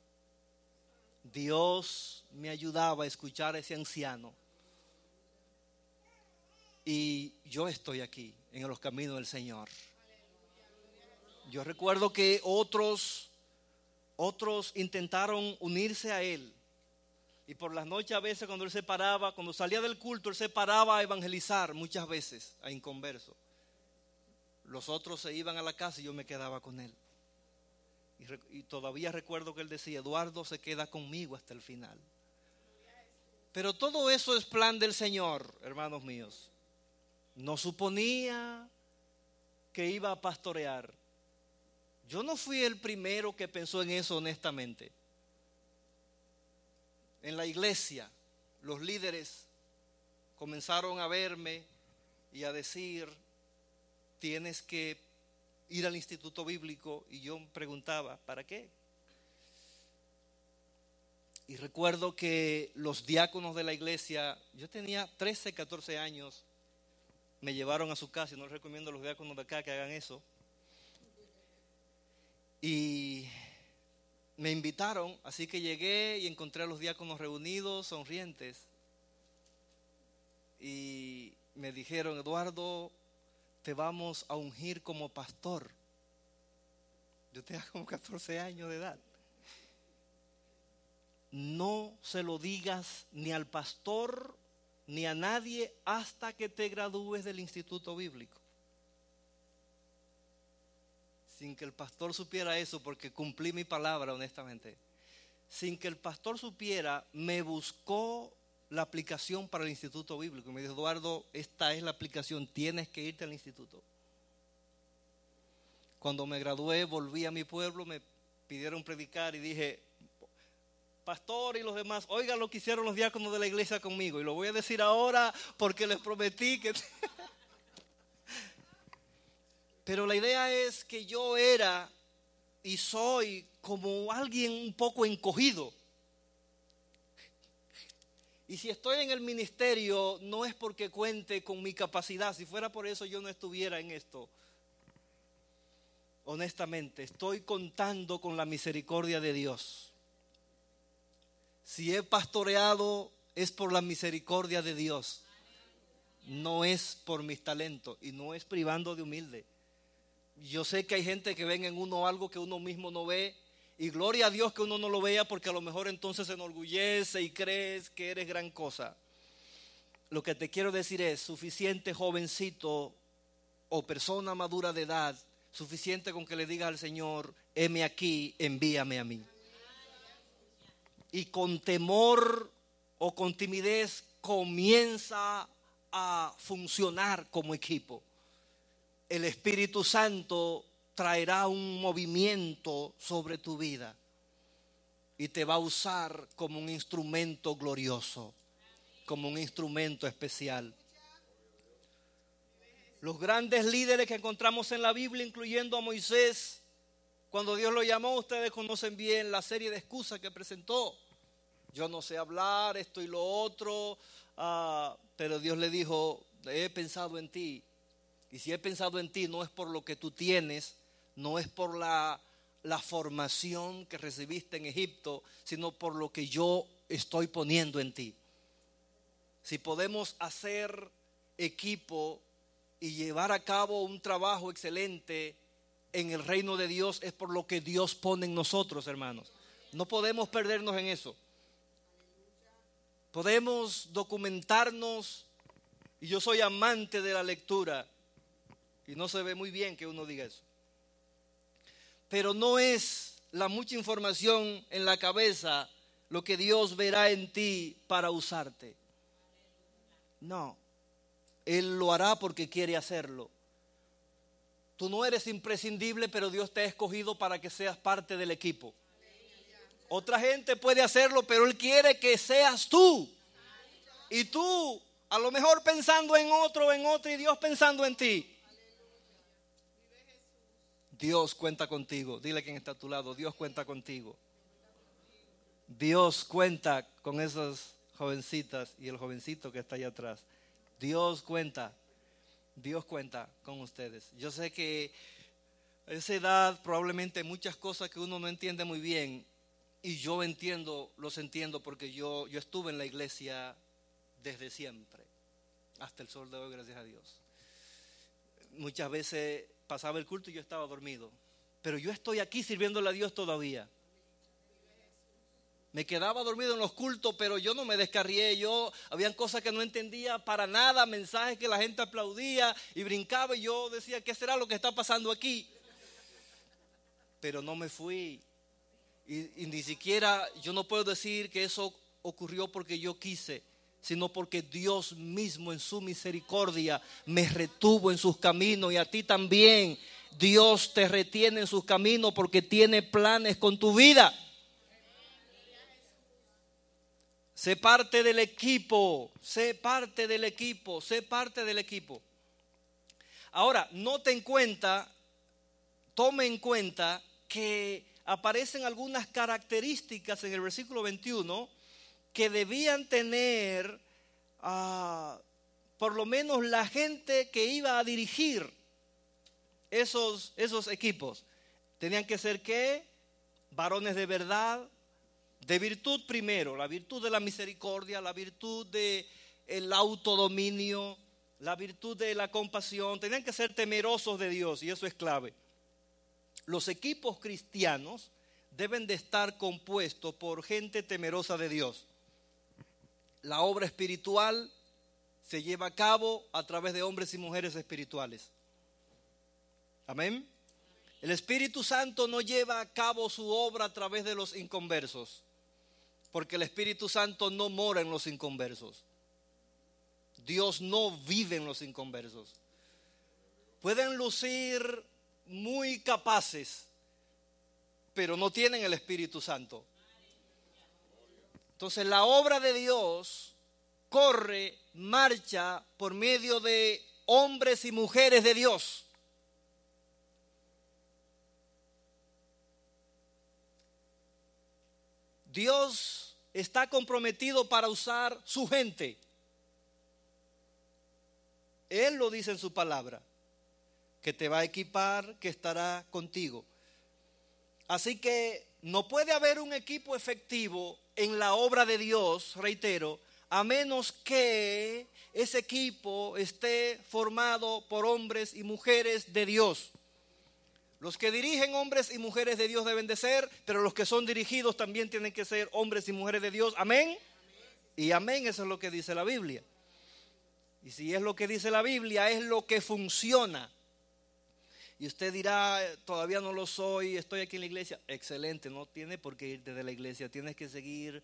Dios me ayudaba a escuchar a ese anciano. Y yo estoy aquí, en los caminos del Señor. Yo recuerdo que otros, otros intentaron unirse a Él y por las noches a veces cuando él se paraba, cuando salía del culto, él se paraba a evangelizar muchas veces a inconverso. Los otros se iban a la casa y yo me quedaba con él. Y, y todavía recuerdo que él decía, Eduardo se queda conmigo hasta el final. Pero todo eso es plan del Señor, hermanos míos. No suponía que iba a pastorear. Yo no fui el primero que pensó en eso honestamente en la iglesia, los líderes comenzaron a verme y a decir, tienes que ir al instituto bíblico y yo preguntaba, ¿para qué? Y recuerdo que los diáconos de la iglesia, yo tenía 13, 14 años, me llevaron a su casa y no recomiendo a los diáconos de acá que hagan eso. Y me invitaron, así que llegué y encontré a los diáconos reunidos, sonrientes. Y me dijeron, Eduardo, te vamos a ungir como pastor. Yo tenía como 14 años de edad. No se lo digas ni al pastor ni a nadie hasta que te gradúes del instituto bíblico sin que el pastor supiera eso, porque cumplí mi palabra honestamente, sin que el pastor supiera, me buscó la aplicación para el instituto bíblico. Y me dijo, Eduardo, esta es la aplicación, tienes que irte al instituto. Cuando me gradué, volví a mi pueblo, me pidieron predicar y dije, pastor y los demás, oigan lo que hicieron los diáconos de la iglesia conmigo. Y lo voy a decir ahora porque les prometí que... Pero la idea es que yo era y soy como alguien un poco encogido. Y si estoy en el ministerio no es porque cuente con mi capacidad. Si fuera por eso yo no estuviera en esto. Honestamente, estoy contando con la misericordia de Dios. Si he pastoreado es por la misericordia de Dios. No es por mis talentos y no es privando de humilde. Yo sé que hay gente que ven en uno algo que uno mismo no ve. Y gloria a Dios que uno no lo vea porque a lo mejor entonces se enorgullece y crees que eres gran cosa. Lo que te quiero decir es, suficiente jovencito o persona madura de edad, suficiente con que le digas al Señor, heme aquí, envíame a mí. Y con temor o con timidez comienza a funcionar como equipo el Espíritu Santo traerá un movimiento sobre tu vida y te va a usar como un instrumento glorioso, como un instrumento especial. Los grandes líderes que encontramos en la Biblia, incluyendo a Moisés, cuando Dios lo llamó, ustedes conocen bien la serie de excusas que presentó. Yo no sé hablar, esto y lo otro, ah, pero Dios le dijo, he pensado en ti. Y si he pensado en ti, no es por lo que tú tienes, no es por la, la formación que recibiste en Egipto, sino por lo que yo estoy poniendo en ti. Si podemos hacer equipo y llevar a cabo un trabajo excelente en el reino de Dios, es por lo que Dios pone en nosotros, hermanos. No podemos perdernos en eso. Podemos documentarnos, y yo soy amante de la lectura, y no se ve muy bien que uno diga eso pero no es la mucha información en la cabeza lo que Dios verá en ti para usarte. No, Él lo hará porque quiere hacerlo. Tú no eres imprescindible, pero Dios te ha escogido para que seas parte del equipo. Otra gente puede hacerlo, pero Él quiere que seas tú. Y tú, a lo mejor pensando en otro, en otro, y Dios pensando en ti. Dios cuenta contigo. Dile a quien está a tu lado, Dios cuenta contigo. Dios cuenta con esas jovencitas y el jovencito que está allá atrás. Dios cuenta, Dios cuenta con ustedes. Yo sé que a esa edad probablemente muchas cosas que uno no entiende muy bien y yo entiendo, los entiendo porque yo, yo estuve en la iglesia desde siempre, hasta el sol de hoy, gracias a Dios. Muchas veces pasaba el culto y yo estaba dormido. Pero yo estoy aquí sirviéndole a Dios todavía. Me quedaba dormido en los cultos, pero yo no me descarrié. Yo, habían cosas que no entendía para nada, mensajes que la gente aplaudía y brincaba. Y yo decía, ¿qué será lo que está pasando aquí? Pero no me fui. y ni siquiera, yo no puedo decir que eso ocurrió porque yo quise sino porque Dios mismo en su misericordia me retuvo en sus caminos y a ti también. Dios te retiene en sus caminos porque tiene planes con tu vida. Sé parte del equipo, sé parte del equipo, sé parte del equipo. Ahora, note en cuenta, tome en cuenta que aparecen algunas características en el versículo 21 que debían tener ah, por lo menos la gente que iba a dirigir esos, esos equipos. Tenían que ser qué? Varones de verdad, de virtud primero, la virtud de la misericordia, la virtud del el autodominio, la virtud de la compasión. Tenían que ser temerosos de Dios y eso es clave. Los equipos cristianos deben de estar compuestos por gente temerosa de Dios la obra espiritual se lleva a cabo a través de hombres y mujeres espirituales. Amén. El Espíritu Santo no lleva a cabo su obra a través de los inconversos, porque el Espíritu Santo no mora en los inconversos. Dios no vive en los inconversos. Pueden lucir muy capaces, pero no tienen el Espíritu Santo. Entonces la obra de Dios corre, marcha por medio de hombres y mujeres de Dios. Dios está comprometido para usar su gente. Él lo dice en su palabra, que te va a equipar, que estará contigo. Así que no puede haber un equipo efectivo en la obra de Dios, reitero, a menos que ese equipo esté formado por hombres y mujeres de Dios. Los que dirigen hombres y mujeres de Dios deben de ser, pero los que son dirigidos también tienen que ser hombres y mujeres de Dios. Amén. Y amén, eso es lo que dice la Biblia. Y si es lo que dice la Biblia, es lo que funciona. Y usted dirá, todavía no lo soy, estoy aquí en la iglesia. Excelente, no tiene por qué irte de la iglesia, tienes que seguir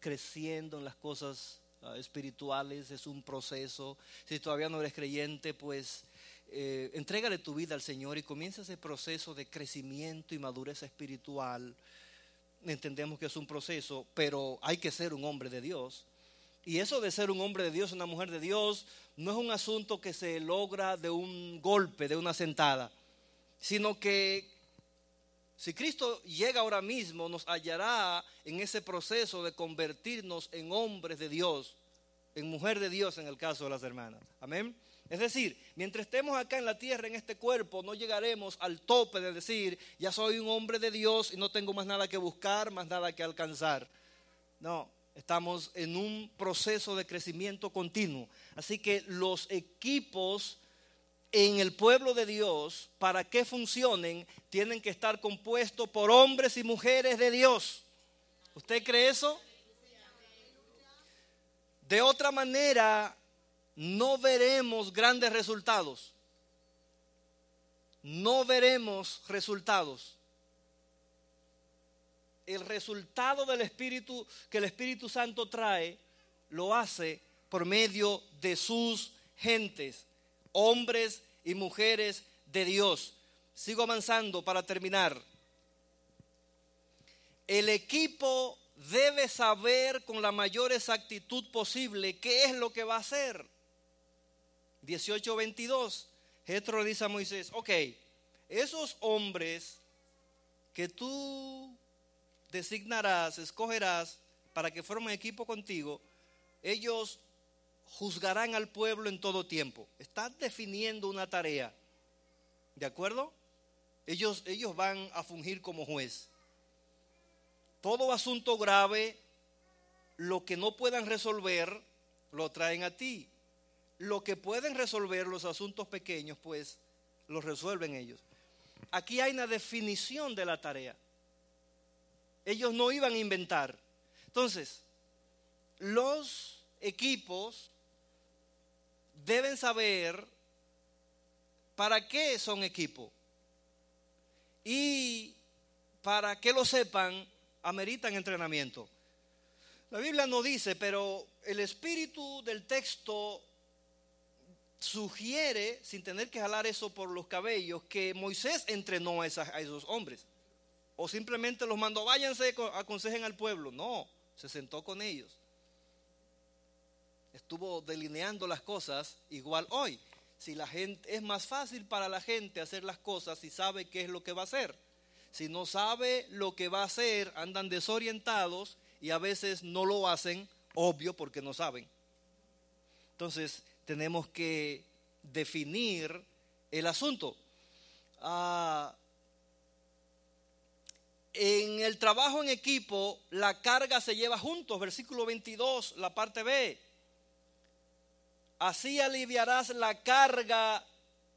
creciendo en las cosas ah, espirituales, es un proceso. Si todavía no eres creyente, pues eh, entrégale tu vida al Señor y comienza ese proceso de crecimiento y madurez espiritual. Entendemos que es un proceso, pero hay que ser un hombre de Dios. Y eso de ser un hombre de Dios, una mujer de Dios, no es un asunto que se logra de un golpe, de una sentada, sino que si Cristo llega ahora mismo, nos hallará en ese proceso de convertirnos en hombres de Dios, en mujer de Dios en el caso de las hermanas. Amén. Es decir, mientras estemos acá en la tierra, en este cuerpo, no llegaremos al tope de decir, ya soy un hombre de Dios y no tengo más nada que buscar, más nada que alcanzar. No, estamos en un proceso de crecimiento continuo. Así que los equipos en el pueblo de Dios, para que funcionen, tienen que estar compuestos por hombres y mujeres de Dios. ¿Usted cree eso? De otra manera, no veremos grandes resultados. No veremos resultados. El resultado del Espíritu que el Espíritu Santo trae, lo hace por medio de sus gentes hombres y mujeres de Dios. Sigo avanzando para terminar. El equipo debe saber con la mayor exactitud posible qué es lo que va a hacer. 18:22. Jetro dice a Moisés, ok, esos hombres que tú designarás, escogerás para que formen equipo contigo, ellos juzgarán al pueblo en todo tiempo. Están definiendo una tarea. ¿De acuerdo? Ellos, ellos van a fungir como juez. Todo asunto grave, lo que no puedan resolver, lo traen a ti. Lo que pueden resolver los asuntos pequeños, pues, los resuelven ellos. Aquí hay una definición de la tarea. Ellos no iban a inventar. Entonces, los equipos deben saber para qué son equipo. Y para que lo sepan, ameritan entrenamiento. La Biblia no dice, pero el espíritu del texto sugiere, sin tener que jalar eso por los cabellos, que Moisés entrenó a, a esos hombres. O simplemente los mandó, váyanse, aconsejen al pueblo. No, se sentó con ellos estuvo delineando las cosas igual hoy. Si la gente es más fácil para la gente hacer las cosas si sabe qué es lo que va a hacer. Si no sabe lo que va a hacer, andan desorientados y a veces no lo hacen, obvio porque no saben. Entonces, tenemos que definir el asunto. Ah, en el trabajo en equipo, la carga se lleva juntos, versículo 22, la parte B. Así aliviarás la carga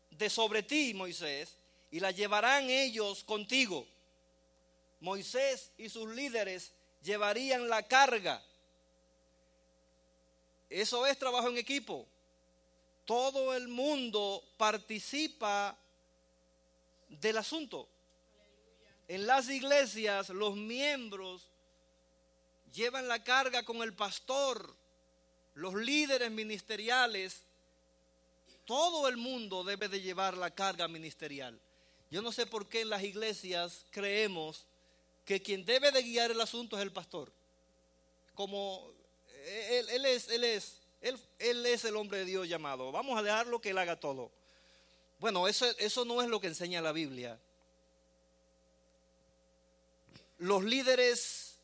de sobre ti, Moisés, y la llevarán ellos contigo. Moisés y sus líderes llevarían la carga. Eso es trabajo en equipo. Todo el mundo participa del asunto. En las iglesias los miembros llevan la carga con el pastor los líderes ministeriales, todo el mundo debe de llevar la carga ministerial. Yo no sé por qué en las iglesias creemos que quien debe de guiar el asunto es el pastor. Como él, es, él es, él, es el hombre de Dios llamado. Vamos a dejarlo que él haga todo. Bueno, eso, eso no es lo que enseña la Biblia. Los líderes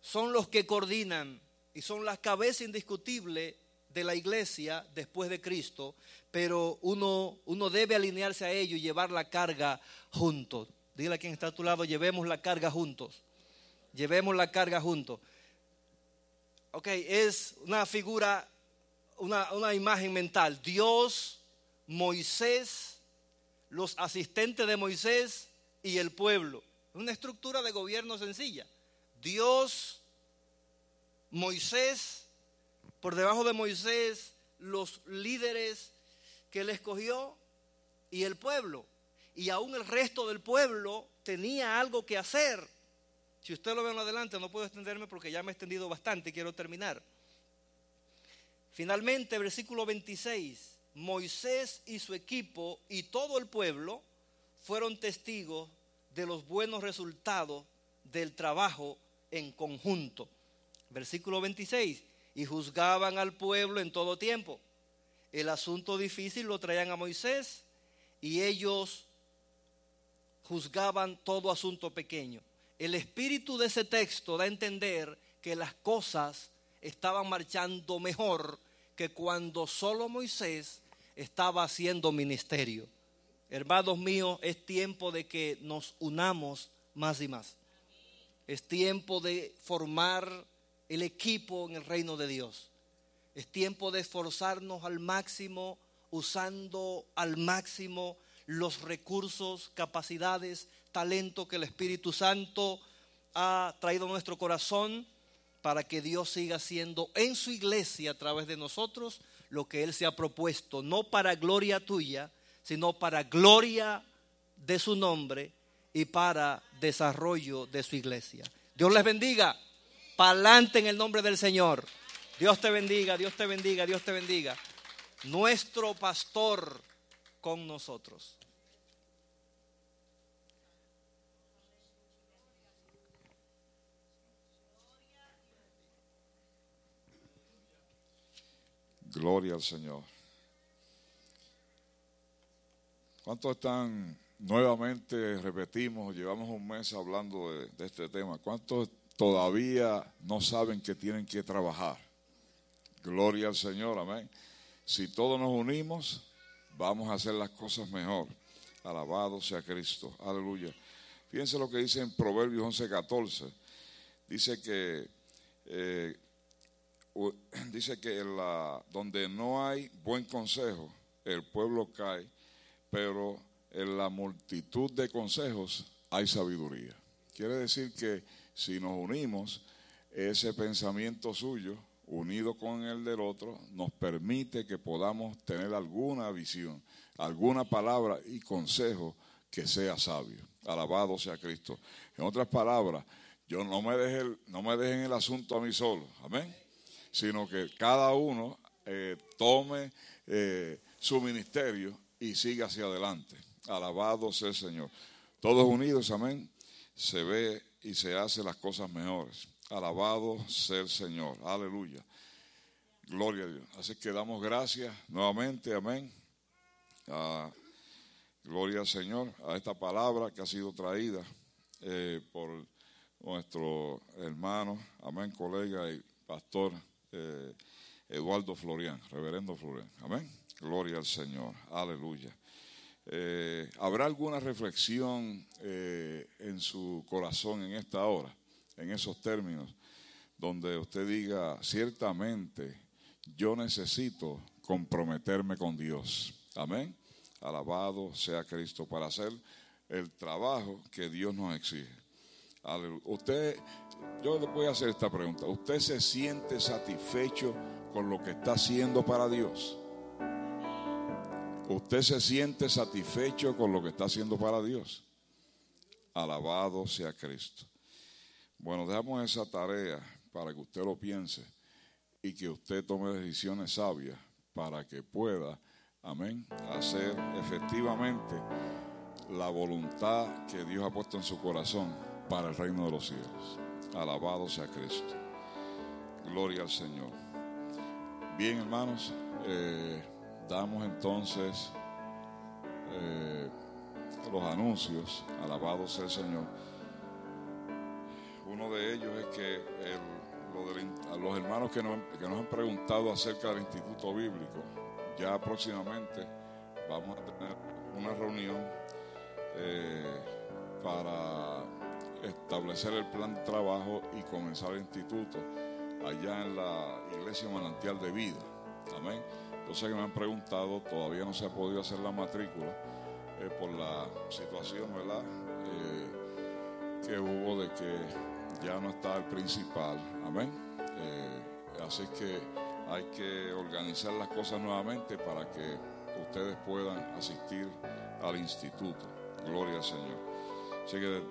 son los que coordinan, y son la cabeza indiscutible de la iglesia después de Cristo, pero uno, uno debe alinearse a ello y llevar la carga juntos. Dile a quien está a tu lado, llevemos la carga juntos. Llevemos la carga juntos. Ok, es una figura, una, una imagen mental. Dios, Moisés, los asistentes de Moisés y el pueblo. Una estructura de gobierno sencilla. Dios, Moisés, por debajo de Moisés, los líderes que él escogió y el pueblo. Y aún el resto del pueblo tenía algo que hacer. Si usted lo ve en adelante, no puedo extenderme porque ya me he extendido bastante y quiero terminar. Finalmente, versículo 26 Moisés y su equipo y todo el pueblo fueron testigos de los buenos resultados del trabajo en conjunto. Versículo 26. Y juzgaban al pueblo en todo tiempo. El asunto difícil lo traían a Moisés y ellos juzgaban todo asunto pequeño. El espíritu de ese texto da a entender que las cosas estaban marchando mejor que cuando solo Moisés estaba haciendo ministerio. Hermanos míos, es tiempo de que nos unamos más y más. Es tiempo de formar el equipo en el reino de Dios. Es tiempo de esforzarnos al máximo, usando al máximo los recursos, capacidades, talento que el Espíritu Santo ha traído a nuestro corazón para que Dios siga haciendo en su iglesia a través de nosotros lo que Él se ha propuesto, no para gloria tuya, sino para gloria de su nombre y para desarrollo de su iglesia. Dios les bendiga. Pa'lante en el nombre del Señor. Dios te bendiga, Dios te bendiga, Dios te bendiga. Nuestro pastor con nosotros. Gloria al Señor. ¿Cuántos están nuevamente, repetimos, llevamos un mes hablando de, de, este tema? ¿Cuántos todavía no saben que tienen que trabajar? Gloria al Señor, amén. Si todos nos unimos, vamos a hacer las cosas mejor. Alabado sea Cristo. Aleluya. Fíjense lo que dice en Proverbios 11:14. Dice que eh, dice que la, donde no hay buen consejo, el pueblo cae, pero en la multitud de consejos hay sabiduría. Quiere decir que si nos unimos, ese pensamiento suyo, unido con el del otro, nos permite que podamos tener alguna visión, alguna palabra y consejo que sea sabio. Alabado sea Cristo. En otras palabras, yo no me deje, no me dejen el asunto a mí solo. Amén sino que cada uno eh, tome eh, su ministerio y siga hacia adelante. Alabado sea el Señor. Todos unidos, amén, se ve y se hace las cosas mejores. Alabado sea el Señor. Aleluya. Gloria a Dios. Así que damos gracias nuevamente, amén. gloria al Señor a esta palabra que ha sido traída eh, por nuestro hermano, amén, colega y pastor eh, Eduardo Florian, reverendo Florian. Amén. Gloria al Señor. Aleluya. Eh, ¿Habrá alguna reflexión en su corazón en esta hora, en esos términos, donde usted diga, ciertamente yo necesito comprometerme con Dios? Amén. Alabado sea Cristo para hacer el trabajo que Dios nos exige. Usted, yo le voy a hacer esta pregunta. ¿Usted se siente satisfecho con lo que está haciendo para Dios? ¿Usted se siente satisfecho con lo que está haciendo para Dios? Alabado sea Cristo. Bueno, dejamos esa tarea para que usted lo piense y que usted tome decisiones sabias para que pueda, amén, hacer efectivamente la voluntad que Dios ha puesto en su corazón para el reino de los cielos. Alabado sea Cristo. Gloria al Señor. Bien, hermanos, eh, damos entonces eh, los anuncios. Alabado sea el Señor. Uno de ellos es que los hermanos que nos, han preguntado acerca del Instituto Bíblico, ya próximamente vamos a tener una reunión eh, para establecer el plan de trabajo y comenzar el instituto allá en la iglesia manantial de vida. Amén. Entonces que me han preguntado, todavía no se ha podido hacer la matrícula eh, por la situación, ¿verdad? Eh, que hubo de que ya no está el principal. Amén. Eh, así que hay que organizar las cosas nuevamente para que ustedes puedan asistir al instituto. Gloria al Señor. Así que